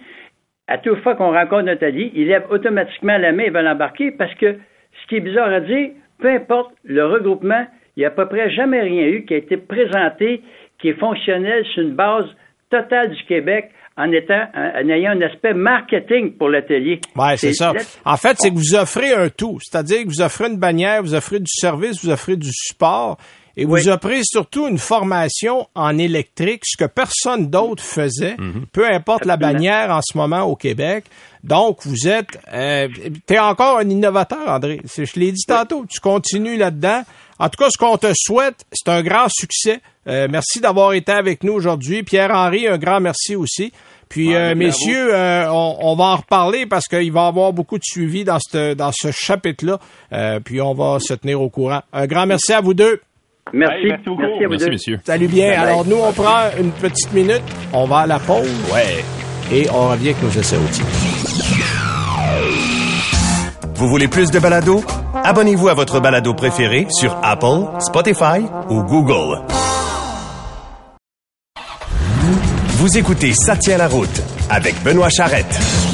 à toute fois qu'on rencontre un atelier, ils lèvent automatiquement la main et veulent embarquer parce que ce qui est bizarre à dire, peu importe le regroupement, il n'y a à peu près jamais rien eu qui a été présenté qui est fonctionnel sur une base totale du Québec en étant en ayant un aspect marketing pour l'atelier. Oui, c'est ça. En fait, c'est que vous offrez un tout, c'est-à-dire que vous offrez une bannière, vous offrez du service, vous offrez du support et vous offrez surtout une formation en électrique, ce que personne d'autre faisait, mhm. peu importe la bannière en ce moment au Québec. Donc, vous êtes, euh, tu es encore un innovateur, André. Je l'ai dit tantôt, tu continues là-dedans. En tout cas, ce qu'on te souhaite, c'est un grand succès. Euh, merci d'avoir été avec nous aujourd'hui. Pierre-Henri, un grand merci aussi. Puis, euh, messieurs, euh, on, va en reparler parce qu'il va y avoir beaucoup de suivi dans ce, dans ce chapitre-là. puis, on va se tenir au courant. Un grand merci à vous deux. Merci. merci, merci, à vous messieurs. Salut bien. Alors, nous, on prend une petite minute. On va à la pause. Ouais. Et on revient avec nos essais outils. Vous voulez plus de balado? Abonnez-vous à votre balado préféré sur Apple, Spotify ou Google. Vous écoutez Ça tient la route avec Benoît Charrette.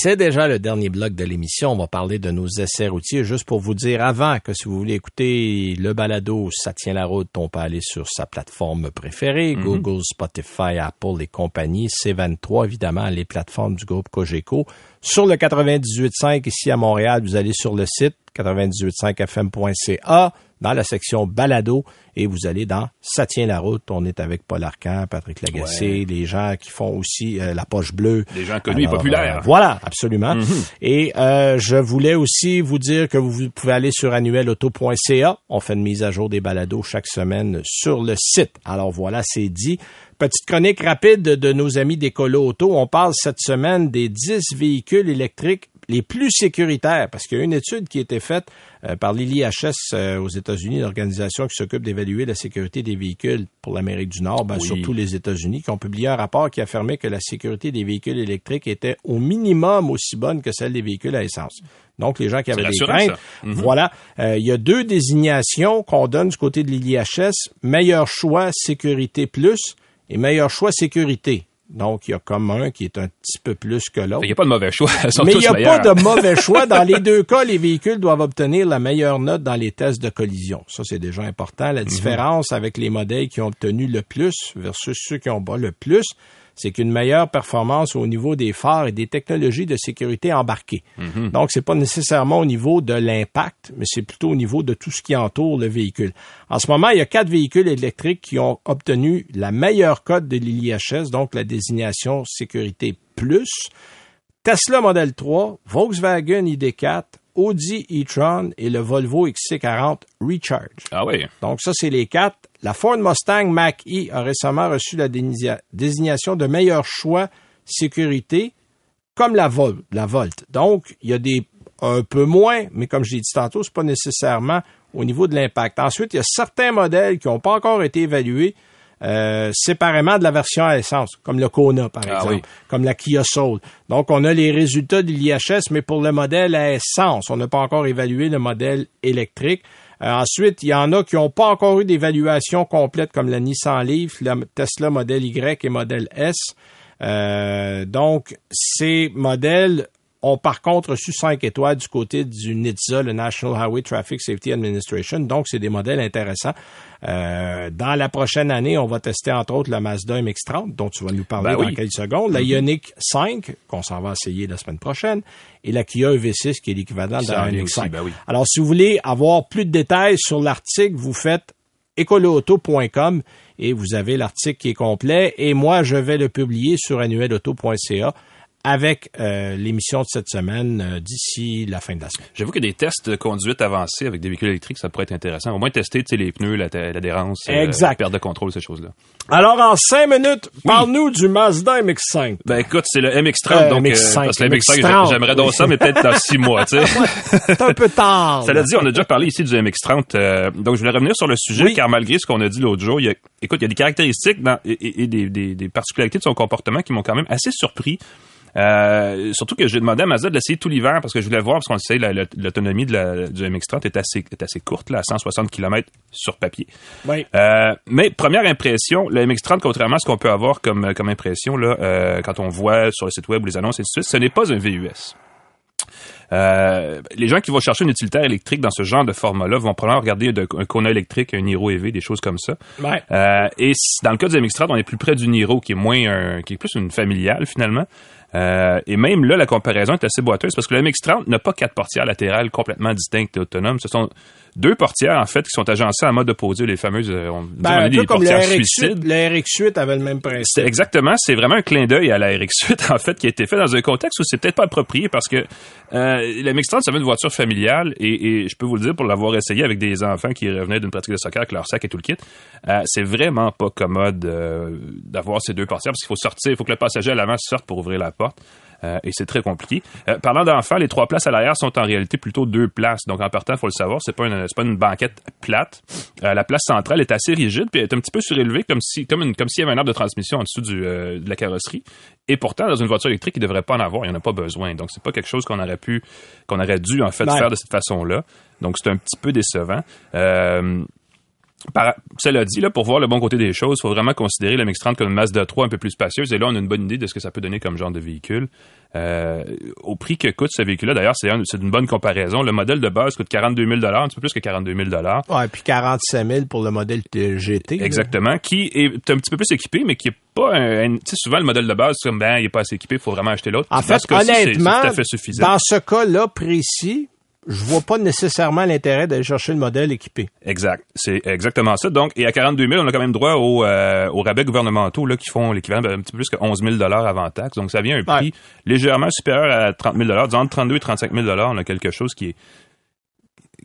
C'est déjà le dernier bloc de l'émission. On va parler de nos essais routiers. Juste pour vous dire avant que si vous voulez écouter le balado Ça tient la route, on peut aller sur sa plateforme préférée, mhm. Google, Spotify, Apple et compagnie. C23, évidemment, les plateformes du groupe Cogeco. Sur le 98.5 ici à Montréal, vous allez sur le site 98.5fm.ca dans la section balado et vous allez dans Ça tient la route. On est avec Paul Arcan, Patrick Lagacé, les gens qui font aussi euh, la poche bleue. Des gens connus et populaires. Euh, voilà, absolument. Mm-hmm. Et euh, je voulais aussi vous dire que vous pouvez aller sur annuelauto.ca. On fait une mise à jour des balados chaque semaine sur le site. Alors voilà, c'est dit. Petite chronique rapide de nos amis d'Écolo Auto. On parle cette semaine des 10 véhicules électriques les plus sécuritaires, parce qu'il y a une étude qui a été faite euh, par l'ILIHS euh, aux États-Unis, l'organisation qui s'occupe d'évaluer la sécurité des véhicules pour l'Amérique du Nord, ben, surtout les États-Unis, qui ont publié un rapport qui affirmait que la sécurité des véhicules électriques était au minimum aussi bonne que celle des véhicules à essence. Donc, les gens qui avaient des craintes, mhm. voilà. Euh, il y a deux désignations qu'on donne du côté de l'ILIHS, meilleur choix sécurité plus et meilleur choix sécurité. Donc, il y a comme un qui est un petit peu plus que l'autre. Il n'y a pas de mauvais choix. Mais il n'y a pas de mauvais choix. Dans les deux cas, les véhicules doivent obtenir la meilleure note dans les tests de collision. Ça, c'est déjà important. La mhm. différence avec les modèles qui ont obtenu le plus versus ceux qui ont bas le plus, c'est qu'une meilleure performance au niveau des phares et des technologies de sécurité embarquées. Donc, Donc, c'est pas nécessairement au niveau de l'impact, mais c'est plutôt au niveau de tout ce qui entoure le véhicule. En ce moment, il y a quatre véhicules électriques qui ont obtenu la meilleure cote de l'ILHS, donc la désignation sécurité plus. Tesla Model 3, Volkswagen ID4, Audi e-tron et le Volvo XC40 Recharge. Ah oui. Donc ça, c'est les quatre. La Ford Mustang Mach-E a récemment reçu la désignation de meilleur choix sécurité, comme la, Vol la Volt. Donc, il y a des un peu moins, mais comme je l'ai dit tantôt, c'est pas nécessairement au niveau de l'impact. Ensuite, il y a certains modèles qui n'ont pas encore été évalués euh, séparément de la version à essence, comme le Kona, par ah exemple, comme la Kia Soul. Donc, on a les résultats de l'IHS, mais pour le modèle à essence, on n'a pas encore évalué le modèle électrique. Euh, ensuite, il y en a qui n'ont pas encore eu d'évaluation complète, comme la Nissan Leaf, la Tesla modèle Y et modèle S. Euh, donc, ces modèles ont par contre reçu cinq étoiles du côté du NHTSA, le National Highway Traffic Safety Administration. Donc, c'est des modèles intéressants. Euh, dans la prochaine année, on va tester entre autres la Mazda MX-30, dont tu vas nous parler ben dans quelques secondes, la mm-hmm. Ioniq 5, qu'on s'en va essayer la semaine prochaine, et la Kia EV6, qui est l'équivalent de la Ioniq 5. Ben Alors, si vous voulez avoir plus de détails sur l'article, vous faites écoloauto.com et vous avez l'article qui est complet. Et moi, je vais le publier sur annuelauto.ca avec euh, l'émission de cette semaine euh, d'ici la fin de la semaine. J'avoue que des tests de conduite avancés avec des véhicules électriques, ça pourrait être intéressant. Au moins tester les pneus, l'adhérence, la, euh, la perte de contrôle, ces choses-là. Alors, en cinq minutes, parle-nous du Mazda MX-5. Ben écoute, c'est le MX-30, donc MX-5, parce que le MX-5, j'aimerais donc ça, mais peut-être dans six mois, tu sais. c'est un peu tard. Ça l'a dit, on a déjà parlé ici du MX-30, donc je voulais revenir sur le sujet, car malgré ce qu'on a dit l'autre jour, il y a, écoute, il y a des caractéristiques et, des, des particularités de son comportement qui m'ont quand même assez surpris. Euh, surtout que j'ai demandé à Mazda de l'essayer tout l'hiver parce que je voulais voir, parce qu'on sait, l'autonomie du MX-30 est assez, est assez courte, là, à 160 km sur papier. Oui. Euh, mais première impression, le MX-30, contrairement à ce qu'on peut avoir comme, comme impression là, euh, quand on voit sur le site web ou les annonces et tout ce n'est pas un VUS. Euh, les gens qui vont chercher une utilitaire électrique dans ce genre de format-là vont probablement regarder un Kona électrique, un Niro EV, des choses comme ça. Ouais. Euh, et dans le cas du MX-30, on est plus près du Niro, qui est moins un, qui est plus une familiale finalement. Euh, et même là, la comparaison est assez boiteuse parce que le MX-30 n'a pas quatre portières latérales complètement distinctes et autonomes. Ce sont deux portières, en fait, qui sont agencées en mode opposé, les fameuses, euh, on, ben, un peu comme le RX-8, le RX-8 avait le même principe. Exactement, c'est vraiment un clin d'œil à la RX-8, en fait, qui a été fait dans un contexte où c'est peut-être pas approprié parce que euh, le MX-30, c'est une voiture familiale et, et, je peux vous le dire, pour l'avoir essayé avec des enfants qui revenaient d'une pratique de soccer avec leur sac et tout le kit, euh, c'est vraiment pas commode euh, d'avoir ces deux portières parce qu'il faut sortir, il faut que le passager à l'avant sorte pour ouvrir la porte. Euh, et c'est très compliqué. Euh, parlant d'enfants, les trois places à l'arrière sont en réalité plutôt deux places. Donc en partant, il faut le savoir, c'est pas une c'est pas une banquette plate. Euh, la place centrale est assez rigide puis elle est un petit peu surélevée comme si comme une, comme s'il y avait un arbre de transmission en dessous du, de la carrosserie. Et pourtant, dans une voiture électrique, il devrait pas en avoir, il n'y en a pas besoin. Donc c'est pas quelque chose qu'on aurait pu qu'on aurait dû en fait faire de cette façon-là. Donc c'est un petit peu décevant. Euh, par, cela dit, là, pour voir le bon côté des choses, il faut vraiment considérer le MX-30 comme une Mazda 3 un peu plus spacieuse. Et là, on a une bonne idée de ce que ça peut donner comme genre de véhicule. Euh, au prix que coûte ce véhicule-là, d'ailleurs, c'est une bonne comparaison. Le modèle de base coûte 42 000 un petit peu plus que 42 000 Ouais, puis 45 000 pour le modèle GT. Exactement, qui est un petit peu plus équipé, mais qui est pas un... Tu sais, souvent, le modèle de base, c'est comme, ben, il est pas assez équipé, il faut vraiment acheter l'autre. En fait, honnêtement, dans ce cas-là précis, je vois pas nécessairement l'intérêt d'aller chercher le modèle équipé. Exact. C'est exactement ça. Donc, et à 42 000, on a quand même droit aux, euh, aux rabais gouvernementaux là, qui font l'équivalent d'un petit peu plus que 11 000 avant taxe. Donc, ça vient un prix Ouais. légèrement supérieur à 30 000 Disons, entre 32 et 35 000 on a quelque chose qui est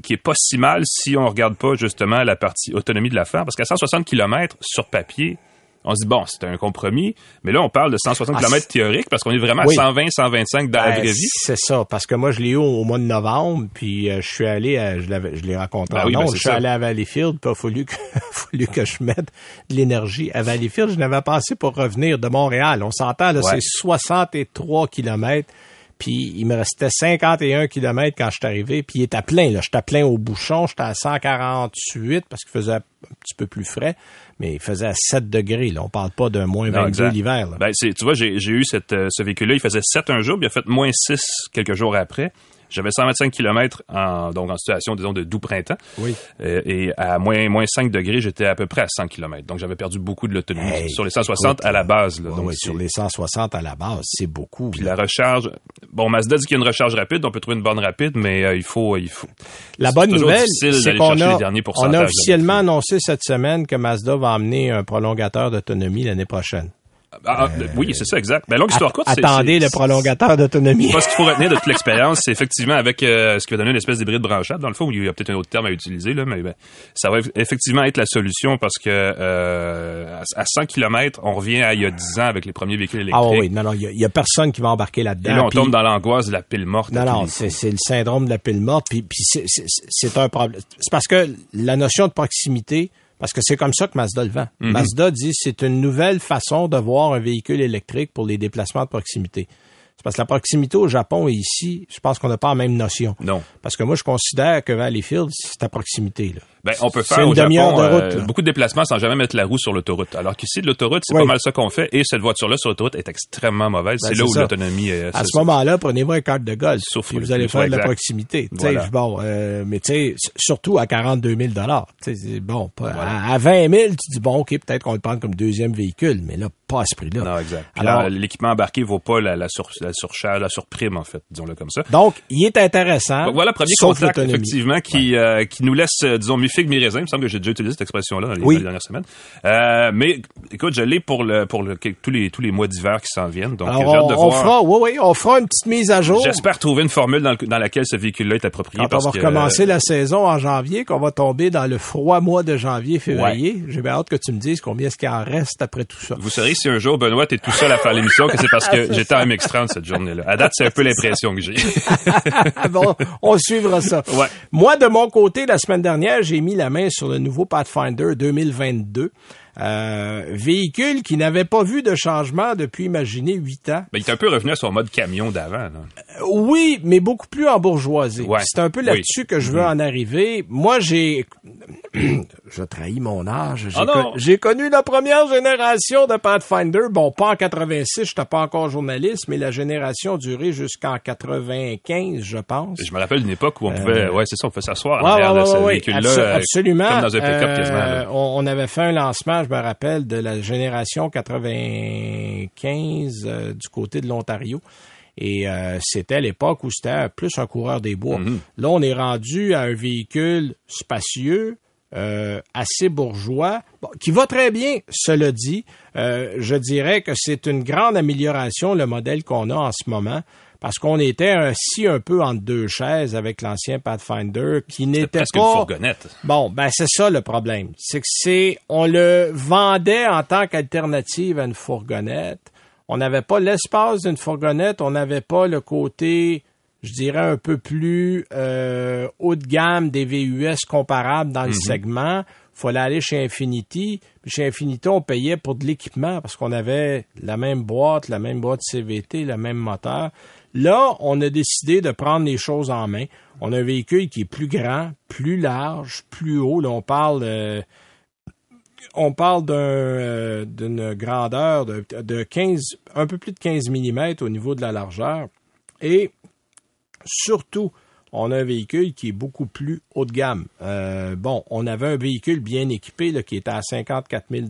qui est pas si mal si on regarde pas justement la partie autonomie de l'affaire. Parce qu'à 160 km sur papier, on se dit, bon, c'est un compromis. Mais là, on parle de 160 Ah, km théorique parce qu'on est vraiment Oui. à 120, 125 dans la Ben, vraie vie. c'est ça, parce que moi, je l'ai eu au mois de novembre, puis euh, je suis allé, à- je je l'ai raconté Ben en oui, ben je suis ça. allé à Valleyfield, puis il a fallu que, fallu que je mette de l'énergie à Valleyfield. Je n'avais pas assez pour revenir de Montréal. On s'entend, là, Ouais. c'est 63 kilomètres, puis il me restait 51 kilomètres quand je suis arrivé, puis il était plein, là. J'étais plein au bouchon, j'étais à 148 parce qu'il faisait un petit peu plus frais, mais il faisait à 7 degrés, là. On parle pas d'un moins Non, 22 exact. l'hiver. Ben, c'est, tu vois, j'ai, j'ai eu cette, euh, ce véhicule-là, il faisait 7 un jour, puis il a fait moins 6 quelques jours après. J'avais 125 km en, donc en situation, disons, de doux printemps. Oui. Euh, et à moins, moins 5 degrés, j'étais à peu près à 100 km. Donc, j'avais perdu beaucoup de l'autonomie Hey, sur les 160 écoute, à la base. Là. Ouais, Donc, ouais, sur les 160 à la base, c'est beaucoup. Puis là. la recharge, bon, Mazda dit qu'il y a une recharge rapide, on peut trouver une borne rapide, mais euh, il faut, il faut. La bonne nouvelle, c'est qu'on a, on a officiellement annoncé cette semaine que Mazda va amener un prolongateur d'autonomie l'année prochaine. Ah, ah, oui, c'est ça, exact. Ben, longue histoire courte. Attendez le prolongateur d'autonomie. Ce qu'il faut retenir de toute l'expérience, c'est effectivement avec euh, ce qui va donner une espèce d'hybride branchable. Dans le fond, il y a peut-être un autre terme à utiliser, là, mais ben, ça va effectivement être la solution parce que euh, à à 100 km, on revient à il y a 10 ans avec les premiers véhicules électriques. Ah oui, non, non, il y y, a personne qui va embarquer là-dedans. Et là, on puis- tombe dans l'angoisse de la pile morte. Non, non, c'est le syndrome de la pile morte, puis, c'est un problème. C'est parce que la notion de proximité, parce que c'est comme ça que Mazda le vend. Mhm. Mazda dit c'est une nouvelle façon de voir un véhicule électrique pour les déplacements de proximité. C'est parce que la proximité au Japon et ici, je pense qu'on n'a pas la même notion. Non. Parce que moi, je considère que Valleyfield, c'est à proximité. Là. Ben, on peut faire une au Japon demi-heure de euh, route, beaucoup de déplacements sans jamais mettre la roue sur l'autoroute. Alors qu'ici, de l'autoroute, c'est Oui. pas mal ça qu'on fait. Et cette voiture-là sur l'autoroute est extrêmement mauvaise. Ben, c'est là où l'autonomie est... À c'est- ce moment-là, prenez-vous un carte de golf. Souffre puis le vous allez faire de la proximité. Voilà. Bon, euh, mais tu sais, surtout à 42 000 Tu sais, c'est bon. pas- à, à 20 000 tu dis, bon, OK, peut-être qu'on va le prendre comme deuxième véhicule, mais là, pas à ce prix-là. Non, exact. Puis Alors- l'équipement embarqué vaut pas la, la, sur, la surcharge, la surprime, en fait, disons-le comme ça. Donc, il est intéressant. Donc voilà, premier contact, effectivement, qui, euh, qui nous laisse, euh, disons, mi-figue, mi-raisin. Il me semble que j'ai déjà utilisé cette expression-là dans les, Oui. dernières semaines. Euh, mais, écoute, je l'ai pour, le, pour le, tous, les, tous les mois d'hiver qui s'en viennent. Donc, Alors, j'ai hâte de on, on voir. fera, oui, oui, on fera une petite mise à jour. J'espère trouver une formule dans, le- dans laquelle ce véhicule-là est approprié. Quand on parce va que, recommencer la saison en janvier, qu'on va tomber dans le froid mois de janvier, février. J'ai bien hâte que tu me dises combien est-ce qu'il en reste après tout ça. Vous saurez si un jour, Benoît, t'es tout seul à faire l'émission, que c'est parce que j'étais en MX-30 cette journée-là. À date, c'est un peu l'impression que j'ai. Ah bon, on suivra ça. Ouais. Moi, de mon côté, la semaine dernière, j'ai mis la main sur le nouveau Pathfinder 2022. Euh, véhicule qui n'avait pas vu de changement depuis, imaginez, huit ans. Ben, il est un peu revenu à son mode camion d'avant. Euh, Oui, mais beaucoup plus en bourgeoisie. Ouais. C'est un peu Oui. là-dessus que je veux en arriver. Moi, j'ai... je trahis mon âge. J'ai, Oh con- j'ai connu la première génération de Pathfinder. Bon, pas en 86, j'étais pas encore journaliste, mais la génération a duré jusqu'en 95, je pense. Je me rappelle d'une époque où on pouvait, ouais, c'est ça, on pouvait s'asseoir Ouais, ouais, ce véhicule-là. abso- euh, absolument. Comme dans un pick-up Euh, quasiment. on, on avait fait un lancement, je me rappelle, de la génération 95 euh, du côté de l'Ontario. Et euh, c'était l'époque où c'était plus un coureur des bois. Mhm. Là, on est rendu à un véhicule spacieux, euh, assez bourgeois, bon, qui va très bien, cela dit. Euh, je dirais que c'est une grande amélioration, le modèle qu'on a en ce moment, parce qu'on était assis un peu entre deux chaises avec l'ancien Pathfinder, qui n'était Presque une pas... fourgonnette. Bon, ben c'est ça le problème. C'est que c'est on le vendait en tant qu'alternative à une fourgonnette. On n'avait pas l'espace d'une fourgonnette, on n'avait pas le côté, je dirais, un peu plus euh, haut de gamme des VUS comparables dans le segment. fallait aller chez Infinity. Puis chez Infinity, on payait pour de l'équipement parce qu'on avait la même boîte, la même boîte CVT, le même moteur. Là, on a décidé de prendre les choses en main. On a un véhicule qui est plus grand, plus large, plus haut. Là, on parle, euh, on parle euh, d'une grandeur de, de 15, un peu plus de 15 mm au niveau de la largeur. Et surtout, on a un véhicule qui est beaucoup plus haut de gamme. Euh, bon, on avait un véhicule bien équipé qui était à 54 000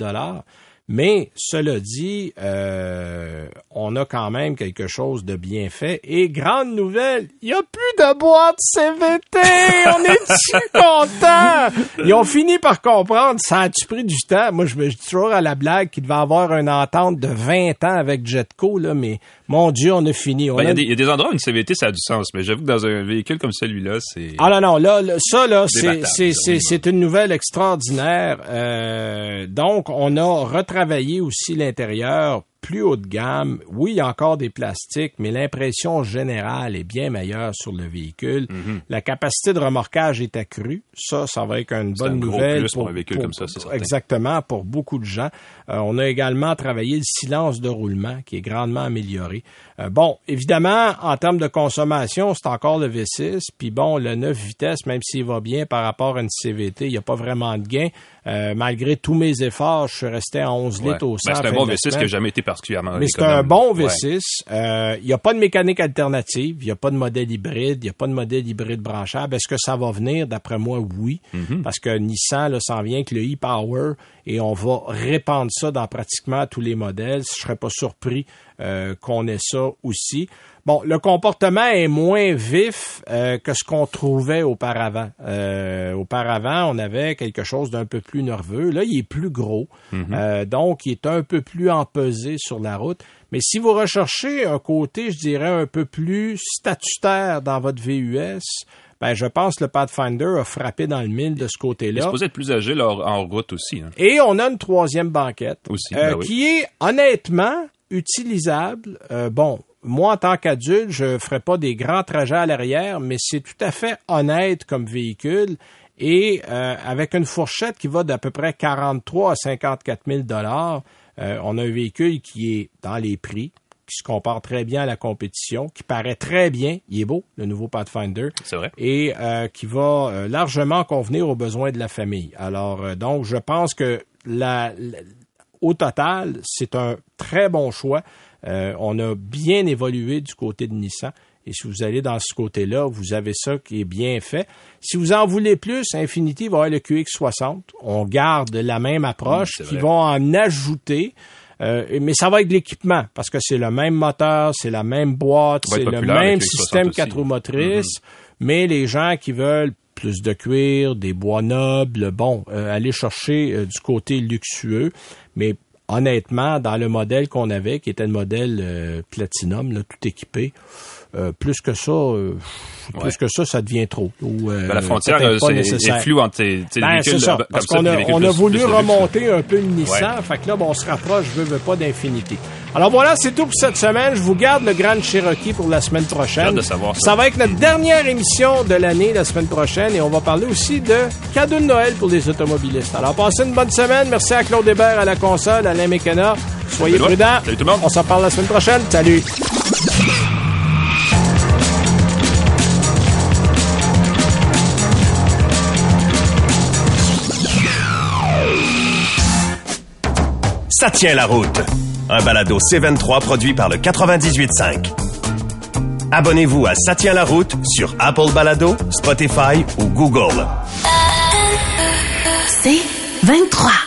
Mais cela dit, euh, on a quand même quelque chose de bien fait. Et grande nouvelle, il n'y a plus de boîte CVT. on est-tu content? Ils ont fini par comprendre. Ça a-tu pris du temps? Moi, je me dis toujours à la blague qu'il devait avoir une entente de 20 ans avec Jetco, là, mais mon Dieu, on a fini. Ben, il y, a des endroits où une CVT, ça a du sens, mais j'avoue que dans un véhicule comme celui-là, c'est... Ah non, non, là, ça, là, c'est une nouvelle extraordinaire. Euh, donc, on a retravaillé aussi l'intérieur plus haut de gamme. Oui, il y a encore des plastiques, mais l'impression générale est bien meilleure sur le véhicule. Mhm. La capacité de remorquage est accrue. Ça, ça va être une bonne nouvelle pour, un véhicule comme ça, Exactement, pour beaucoup de gens. Euh, on a également travaillé le silence de roulement, qui est grandement amélioré. Euh, bon, évidemment, en termes de consommation, c'est encore le V6. Puis bon, le 9 vitesses, même s'il va bien par rapport à une CVT, il n'y a pas vraiment de gain. Euh, malgré tous mes efforts, je suis resté à 11 litres au 100. Ben, c'est un bon V6 qui n'a jamais été particulièrement Mais c'est un bon V6. Euh, il n'y a pas de mécanique alternative. Il n'y a pas de modèle hybride. Il n'y a pas de modèle hybride branchable. Est-ce que ça va venir? D'après moi, oui. Mhm. Parce que Nissan s'en vient avec le e-Power et on va répandre ça dans pratiquement tous les modèles. Je serais pas surpris euh, qu'on ait ça aussi. Bon, le comportement est moins vif euh, que ce qu'on trouvait auparavant. Euh, auparavant, on avait quelque chose d'un peu plus nerveux. Là, il est plus gros, mhm. donc il est un peu plus empesé sur la route. Mais si vous recherchez un côté, je dirais, un peu plus statutaire dans votre VUS, ben, je pense que le Pathfinder a frappé dans le mille de ce côté-là. Il est supposé être plus agile en route aussi. Hein. Et on a une troisième banquette aussi, ben qui est honnêtement utilisable. Euh, bon, moi, en tant qu'adulte, je ferai pas des grands trajets à l'arrière, mais c'est tout à fait honnête comme véhicule. Et euh, avec une fourchette qui va d'à peu près 43 à 54 000 dollars, euh, on a un véhicule qui est dans les prix, qui se compare très bien à la compétition, qui paraît très bien, il est beau, le nouveau Pathfinder. C'est vrai. Et qui va largement convenir aux besoins de la famille. Alors, donc, je pense que la, au total, c'est un très bon choix. Euh, on a bien évolué du côté de Nissan. Et si vous allez dans ce côté-là, vous avez ça qui est bien fait. Si vous en voulez plus, Infinity va avoir le QX60. On garde la même approche, qui vont en ajouter. Euh, mais ça va être de l'équipement parce que c'est le même moteur, c'est la même boîte, c'est le même système quatre roues motrices. Mm-hmm. Mais les gens qui veulent plus de cuir, des bois nobles, bon, euh, aller chercher du côté luxueux. Mais honnêtement, dans le modèle qu'on avait, qui était le modèle euh, Platinum, là, tout équipé, euh, plus que ça, euh, plus que ça, ça devient trop. Ou, ben, la frontière est, floue entre tes, ben, c'est ça, parce qu'on a, on a voulu remonter un peu le Nissan, fait que là, bon, on se rapproche, je veux, veux pas d'infinité. Alors voilà, c'est tout pour cette semaine. Je vous garde le Grand Cherokee pour la semaine prochaine. De savoir ça. ça va être notre dernière émission de l'année la semaine prochaine et on va parler aussi de cadeaux de Noël pour les automobilistes. Alors passez une bonne semaine. Merci à Claude Hébert à la console, Alain Mécana. Soyez prudents. Salut tout le monde. On s'en parle la semaine prochaine. Salut. Ça tient la route. Un balado C23 produit par le 98.5. Abonnez-vous à Ça tient la route sur Apple Balado, Spotify ou Google. C23.